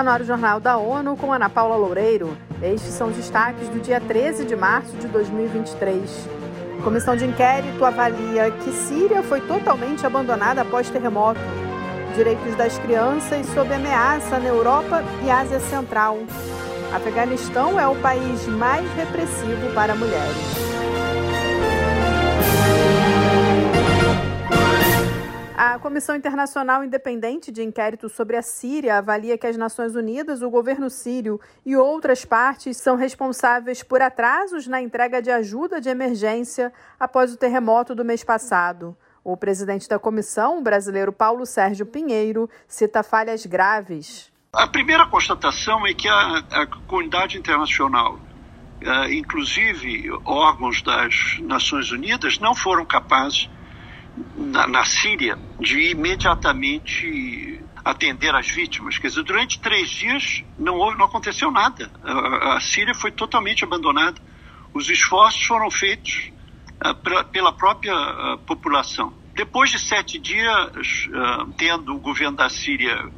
Está no ar o Jornal da ONU com Ana Paula Loureiro. Estes são os destaques do dia 13 de março de 2023. Comissão de inquérito avalia que Síria foi totalmente abandonada após terremoto. Direitos das crianças sob ameaça na Europa e Ásia Central. Afeganistão é o país mais repressivo para mulheres. Comissão Internacional Independente de Inquérito sobre a Síria avalia que as Nações Unidas, o governo sírio e outras partes são responsáveis por atrasos na entrega de ajuda de emergência após o terremoto do mês passado. O presidente da comissão, o brasileiro Paulo Sérgio Pinheiro, cita falhas graves. A primeira constatação é que a, a comunidade internacional, uh, inclusive órgãos das Nações Unidas, não foram capazes na, na Síria de imediatamente atender as vítimas. Quer dizer, durante três dias não, houve, não aconteceu nada. A, a Síria foi totalmente abandonada. Os esforços foram feitos uh, pra, pela própria uh, população. Depois de sete dias, uh, tendo o governo da Síria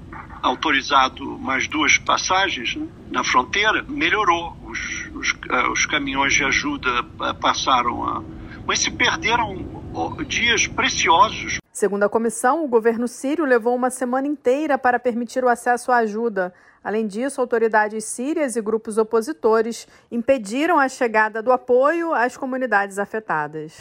autorizado mais duas passagens né, na fronteira, melhorou. Os, os, os caminhões de ajuda passaram a. Mas se perderam dias preciosos. Segundo a comissão, o governo sírio levou uma semana inteira para permitir o acesso à ajuda. Além disso, autoridades sírias e grupos opositores impediram a chegada do apoio às comunidades afetadas.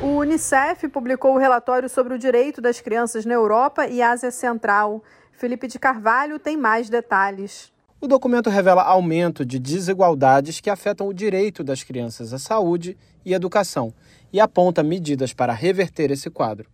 O Unicef publicou o relatório sobre o direito das crianças na Europa e Ásia Central. Felipe de Carvalho tem mais detalhes. O documento revela aumento de desigualdades que afetam o direito das crianças à saúde e educação e aponta medidas para reverter esse quadro.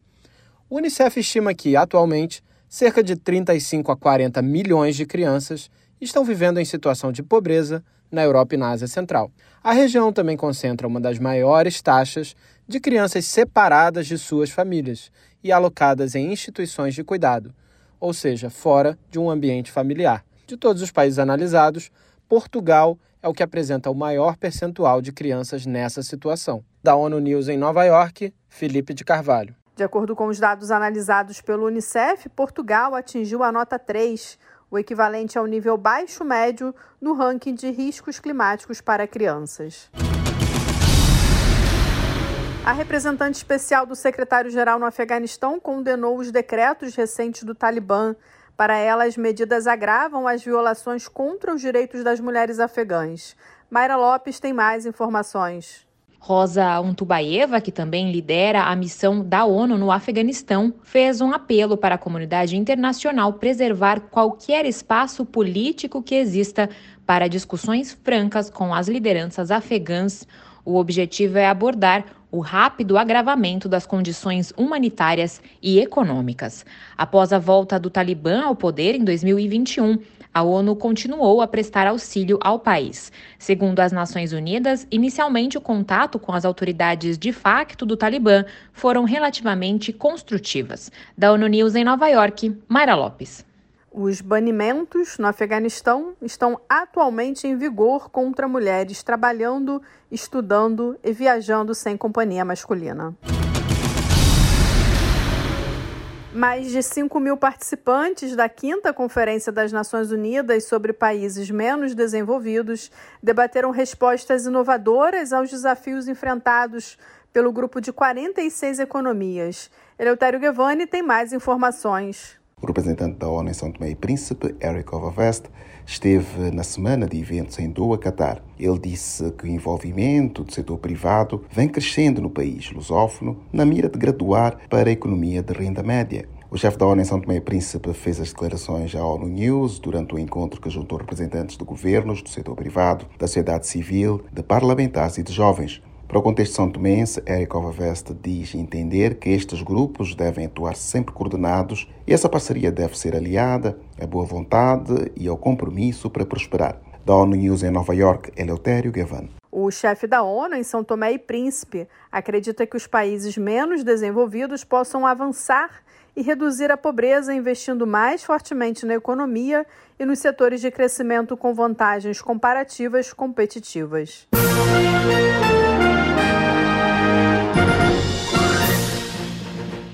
O Unicef estima que, atualmente, cerca de 35 a 40 milhões de crianças estão vivendo em situação de pobreza na Europa e na Ásia Central. A região também concentra uma das maiores taxas de crianças separadas de suas famílias e alocadas em instituições de cuidado, ou seja, fora de um ambiente familiar. De todos os países analisados, Portugal é o que apresenta o maior percentual de crianças nessa situação. Da ONU News em Nova York, Felipe de Carvalho. De acordo com os dados analisados pelo Unicef, Portugal atingiu a nota 3, o equivalente ao nível baixo-médio no ranking de riscos climáticos para crianças. A representante especial do secretário-geral no Afeganistão condenou os decretos recentes do Talibã para ela, as medidas agravam as violações contra os direitos das mulheres afegãs. Mayra Lopes tem mais informações. Rosa Untubaeva, que também lidera a missão da ONU no Afeganistão, fez um apelo para a comunidade internacional preservar qualquer espaço político que exista para discussões francas com as lideranças afegãs. O objetivo é abordar o rápido agravamento das condições humanitárias e econômicas. Após a volta do Talibã ao poder em 2021, a ONU continuou a prestar auxílio ao país. Segundo as Nações Unidas, inicialmente o contato com as autoridades de facto do Talibã foram relativamente construtivas. Da ONU News em Nova York, Mayra Lopes. Os banimentos no Afeganistão estão atualmente em vigor contra mulheres trabalhando, estudando e viajando sem companhia masculina. Mais de 5 mil participantes da quinta Conferência das Nações Unidas sobre Países Menos Desenvolvidos debateram respostas inovadoras aos desafios enfrentados pelo grupo de 46 economias. Eleutério Guevani tem mais informações. O representante da ONU em São Tomé e Príncipe, Eric Ovavest, esteve na semana de eventos em Doha, Catar. Ele disse que o envolvimento do setor privado vem crescendo no país lusófono na mira de graduar para a economia de renda média. O chefe da ONU em São Tomé e Príncipe fez as declarações à ONU News durante o encontro que juntou representantes de governos, do setor privado, da sociedade civil, de parlamentares e de jovens. Para o contexto são tomense, Eric Ovavest diz entender que estes grupos devem atuar sempre coordenados e essa parceria deve ser aliada à boa vontade e ao compromisso para prosperar. Da ONU News em Nova York, Eleutério Gavan. O chefe da ONU em São Tomé e Príncipe acredita que os países menos desenvolvidos possam avançar e reduzir a pobreza investindo mais fortemente na economia e nos setores de crescimento com vantagens comparativas competitivas.